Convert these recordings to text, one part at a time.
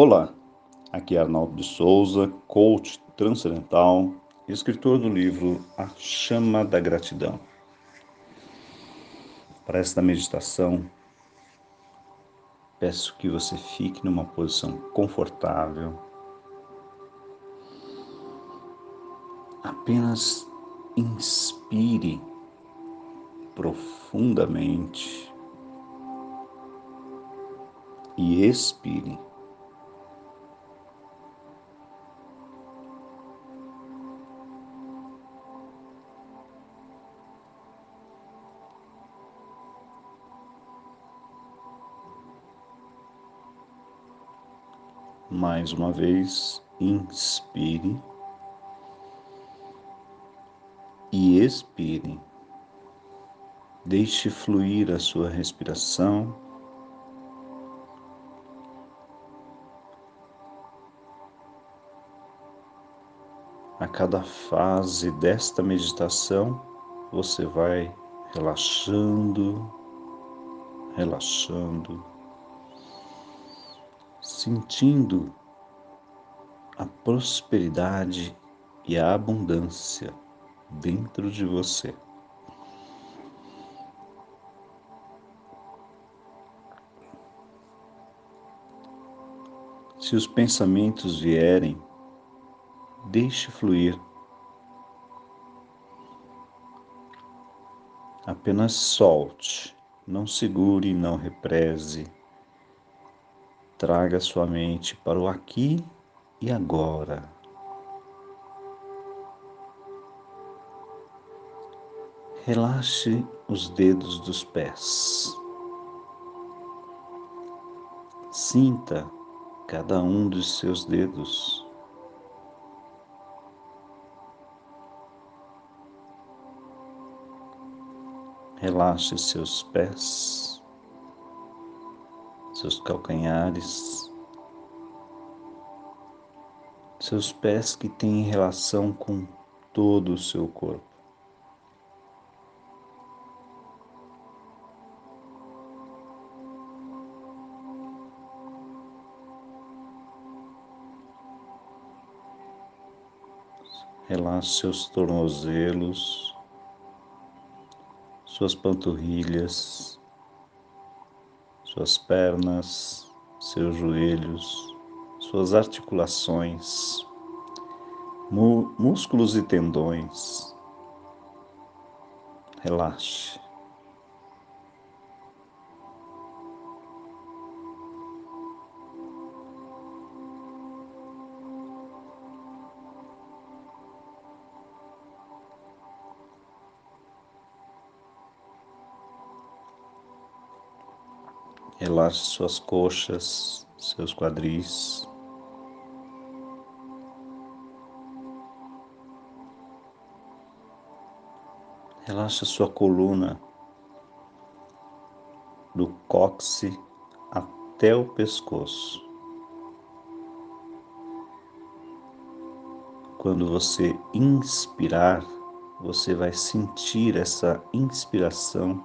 Olá, aqui é Arnaldo de Souza, coach transcendental, escritor do livro A Chama da Gratidão. Para esta meditação, peço que você fique numa posição confortável. Apenas inspire profundamente e expire. Mais uma vez, inspire e expire. Deixe fluir a sua respiração. A cada fase desta meditação, você vai relaxando, relaxando sentindo a prosperidade e a abundância dentro de você. Se os pensamentos vierem, deixe fluir. Apenas solte, não segure, não represe Traga sua mente para o aqui e agora. Relaxe os dedos dos pés. Sinta cada um dos seus dedos. Relaxe seus pés seus calcanhares, seus pés que têm relação com todo o seu corpo. Relaxe seus tornozelos, suas panturrilhas, suas pernas, seus joelhos, suas articulações, músculos e tendões. Relaxe. Relaxe suas coxas, seus quadris. Relaxe sua coluna, do cóccix até o pescoço. Quando você inspirar, você vai sentir essa inspiração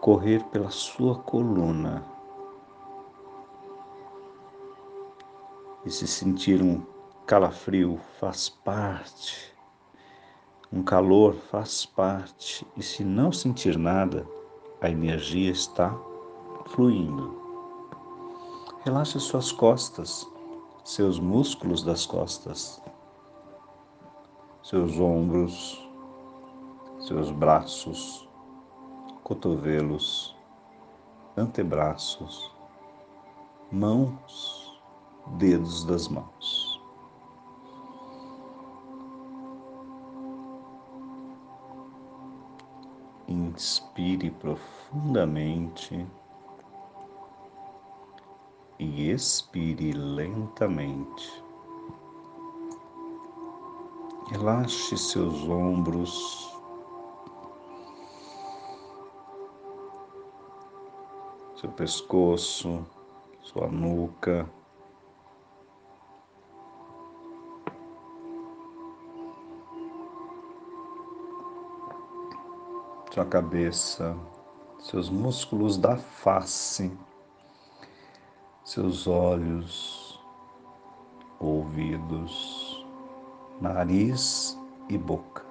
correr pela sua coluna. E se sentir um calafrio faz parte, um calor faz parte, e se não sentir nada, a energia está fluindo. Relaxe suas costas, seus músculos das costas, seus ombros, seus braços, cotovelos, antebraços, mãos, dedos das mãos. Inspire profundamente e expire lentamente. Relaxe seus ombros, seu pescoço, sua nuca. Sua cabeça, seus músculos da face, seus olhos, ouvidos, nariz e boca.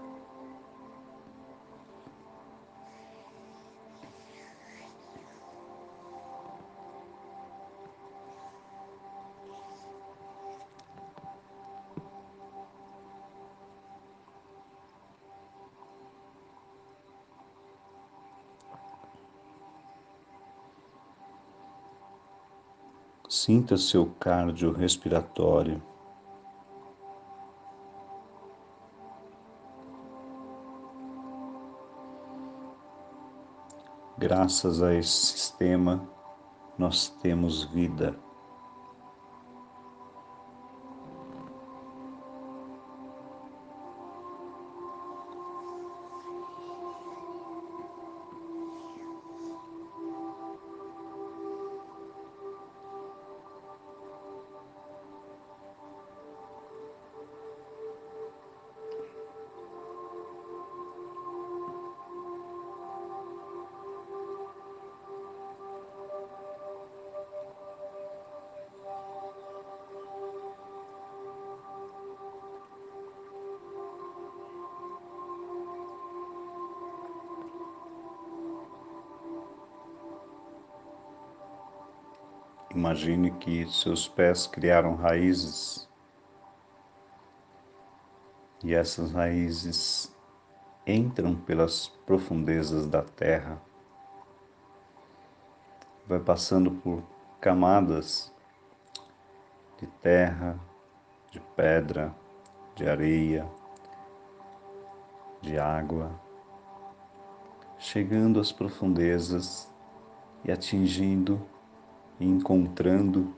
Sinta seu cardio respiratório. Graças a esse sistema, nós temos vida. Imagine que seus pés criaram raízes. E essas raízes entram pelas profundezas da terra, vai passando por camadas de terra, de pedra, de areia, de água, chegando às profundezas e atingindo encontrando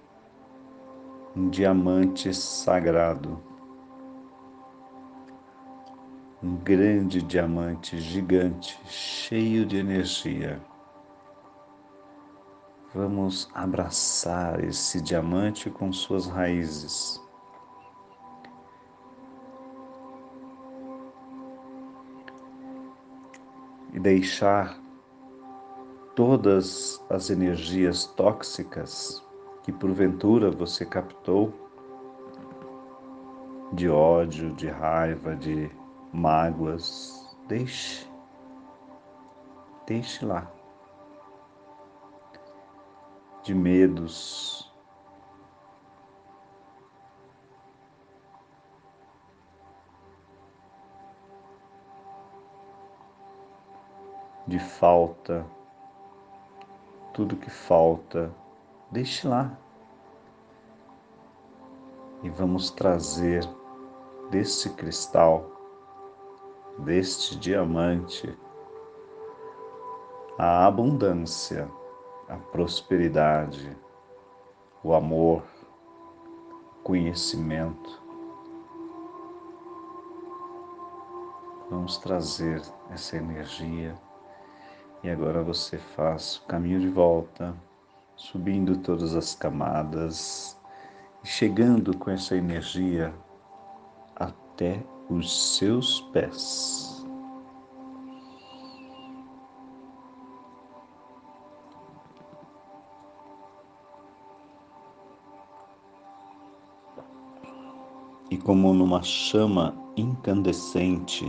um diamante sagrado, um grande diamante gigante, cheio de energia. Vamos abraçar esse diamante com suas raízes. E deixar todas as energias tóxicas que porventura você captou de ódio, de raiva, de mágoas, deixe, deixe lá. De medos, de falta tudo que falta, deixe lá. E vamos trazer deste cristal, deste diamante, a abundância, a prosperidade, o amor, o conhecimento. Vamos trazer essa energia e agora você faz o caminho de volta, subindo todas as camadas chegando com essa energia até os seus pés. E como numa chama incandescente,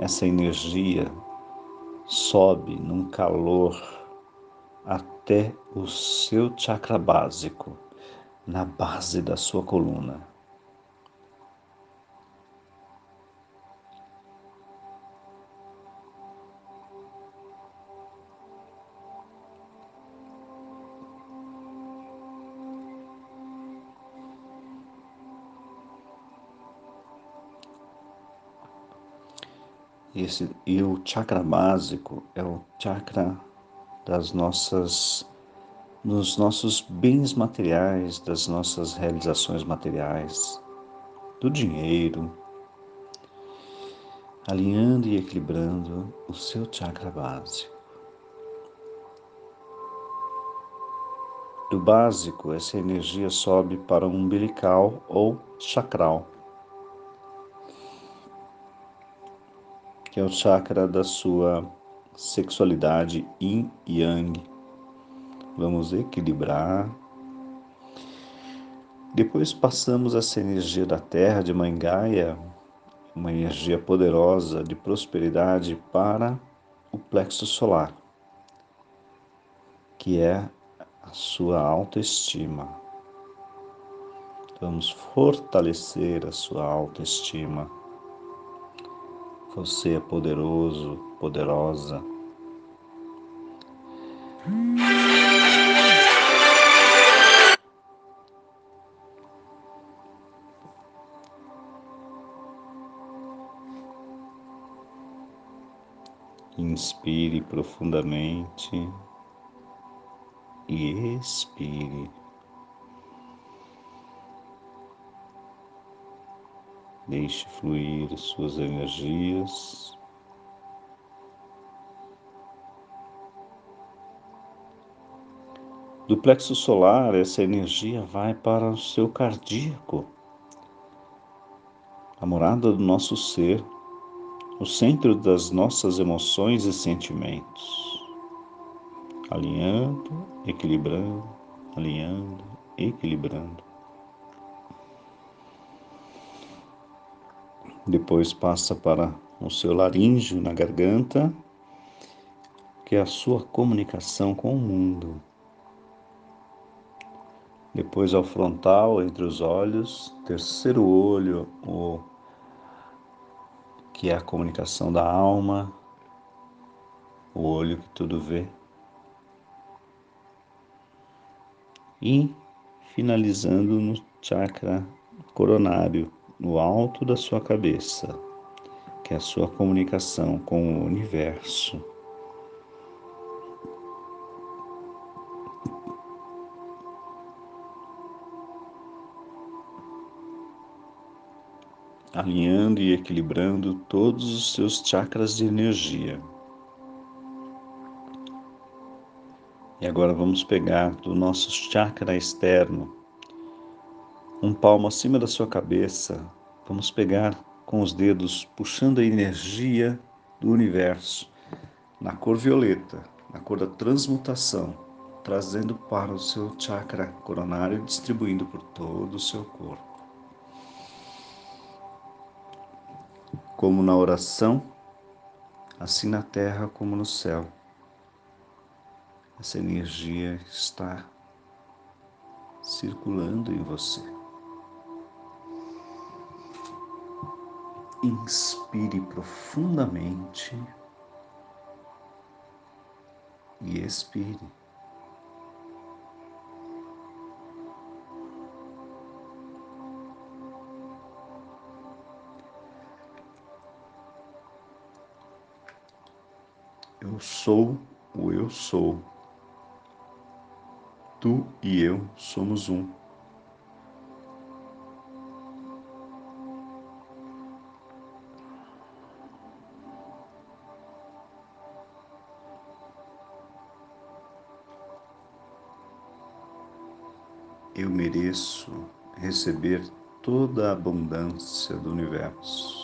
essa energia sobe num calor até o seu chakra básico, na base da sua coluna. Esse, e o chakra básico é o chakra das nossas dos nossos bens materiais, das nossas realizações materiais, do dinheiro, alinhando e equilibrando o seu chakra básico. Do básico, essa energia sobe para o umbilical ou chakral. Que é o chakra da sua sexualidade yin e yang. Vamos equilibrar Depois passamos essa energia da Terra de Mãe Gaia, uma energia poderosa de prosperidade para o plexo solar, que é a sua autoestima. Vamos fortalecer a sua autoestima. Você é poderoso, poderosa. Inspire profundamente e expire. Deixe fluir suas energias. Do plexo solar, essa energia vai para o seu cardíaco, a morada do nosso ser o centro das nossas emoções e sentimentos, alinhando, equilibrando, alinhando, equilibrando. Depois passa para o seu laríngeo na garganta, que é a sua comunicação com o mundo. Depois ao frontal, entre os olhos, terceiro olho, o que é a comunicação da alma, o olho que tudo vê. E finalizando no chakra coronário, no alto da sua cabeça, que é a sua comunicação com o universo. alinhando e equilibrando todos os seus chakras de energia. E agora vamos pegar do nosso chakra externo, um palmo acima da sua cabeça, vamos pegar com os dedos, puxando a energia do universo na cor violeta, na cor da transmutação, trazendo para o seu chakra coronário e distribuindo por todo o seu corpo. como na oração, assim na terra como no céu. Essa energia está circulando em você. Inspire profundamente e expire. Eu sou o eu sou. Tu e eu somos um. Mereço receber toda a abundância do universo.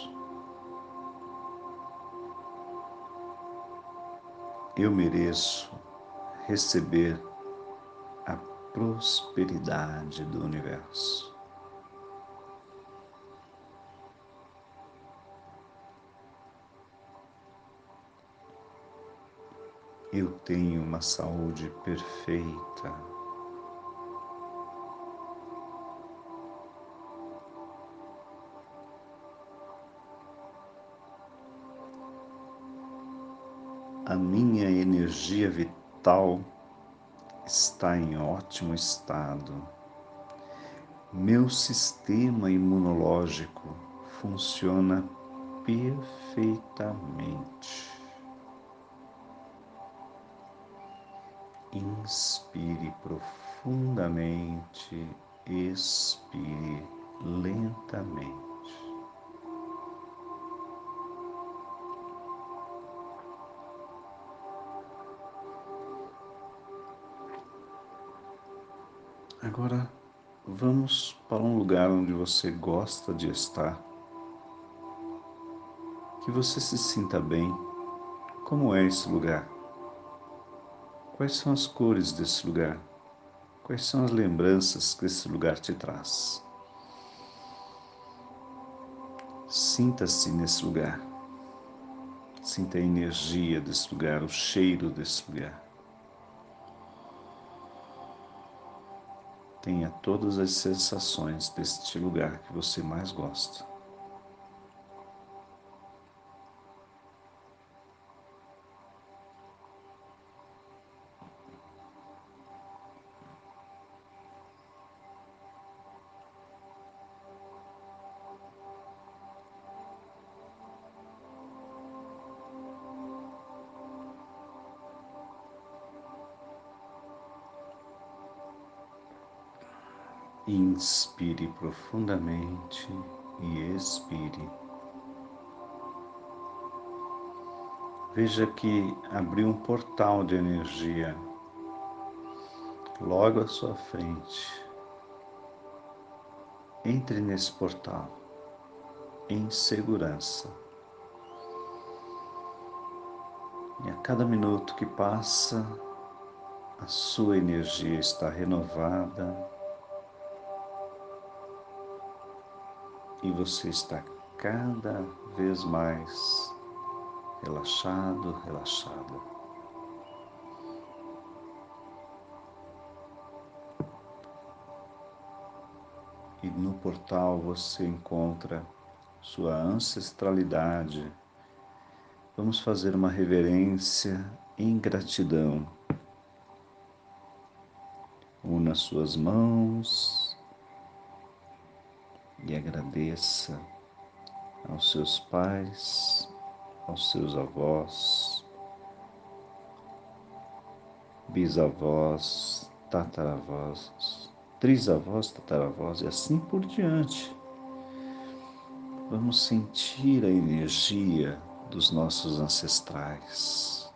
eu mereço receber a prosperidade do universo. Eu tenho uma saúde perfeita. A minha energia vital está em ótimo estado. Meu sistema imunológico funciona perfeitamente. Inspire profundamente, expire lentamente. Agora vamos para um lugar onde você gosta de estar, que você se sinta bem. Como é esse lugar? Quais são as cores desse lugar? Quais são as lembranças que esse lugar te traz? Sinta-se nesse lugar. Sinta a energia desse lugar, o cheiro desse lugar. Tenha todas as sensações deste lugar que você mais gosta. Inspire profundamente e expire. Veja que abriu um portal de energia logo à sua frente. Entre nesse portal em segurança. E a cada minuto que passa, a sua energia está renovada, e você está cada vez mais relaxado, relaxada. E no portal você encontra sua ancestralidade. Vamos fazer uma reverência em gratidão. Una suas mãos e agradeça aos seus pais, aos seus avós, bisavós, tataravós, trisavós, tataravós e assim por diante. Vamos sentir a energia dos nossos ancestrais.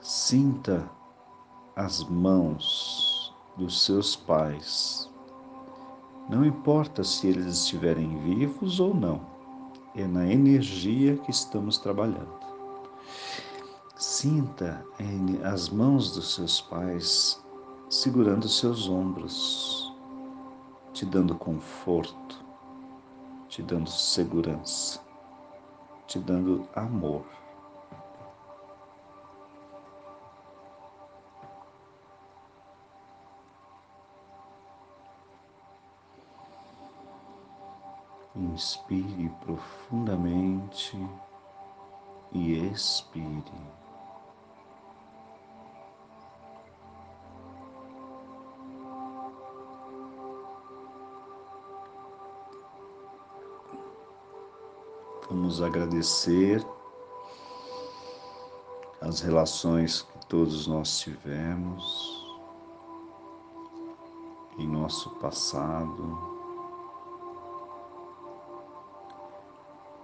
Sinta as mãos dos seus pais. Não importa se eles estiverem vivos ou não, é na energia que estamos trabalhando. Sinta as mãos dos seus pais segurando seus ombros, te dando conforto, te dando segurança, te dando amor. Inspire profundamente e expire. Vamos agradecer as relações que todos nós tivemos em nosso passado.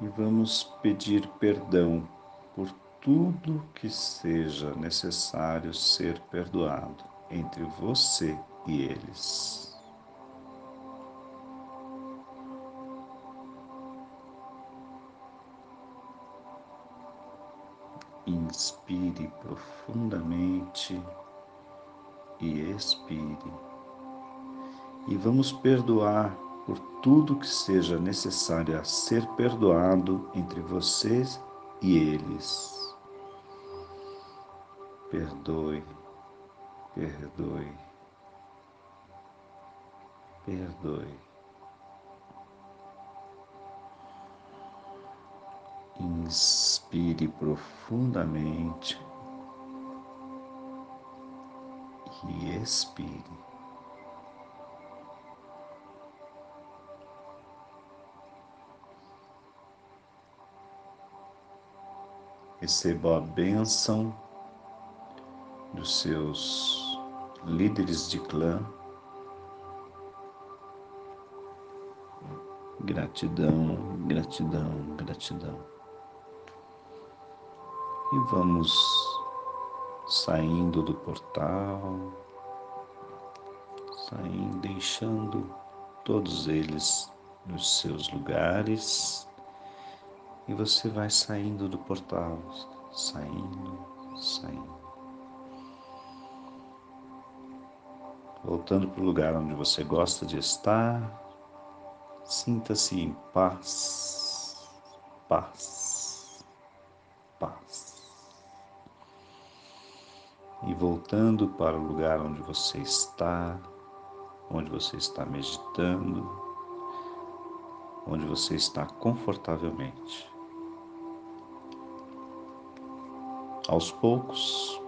E vamos pedir perdão por tudo que seja necessário ser perdoado entre você e eles. Inspire profundamente e expire. E vamos perdoar tudo que seja necessário a ser perdoado entre vocês e eles. Perdoe, perdoe, perdoe. Inspire profundamente e expire. Receba a bênção dos seus líderes de clã. Gratidão, gratidão, gratidão. E vamos saindo do portal, saindo, deixando todos eles nos seus lugares e você vai saindo do portal, saindo, saindo. Voltando para o lugar onde você gosta de estar, sinta-se em paz, paz, paz. E voltando para o lugar onde você está, onde você está meditando, onde você está confortavelmente. Aos poucos,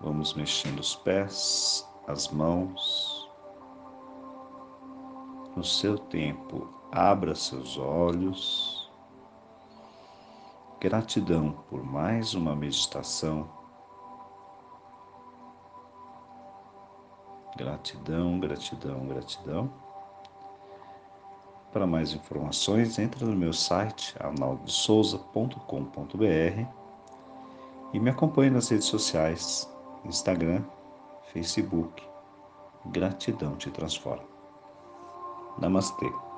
vamos mexendo os pés, as mãos. No seu tempo, abra seus olhos. Gratidão por mais uma meditação. Gratidão, gratidão, gratidão. Para mais informações, entre no meu site arnaldosouza.com.br e me acompanhe nas redes sociais, Instagram, Facebook. Gratidão te transforma. Namastê.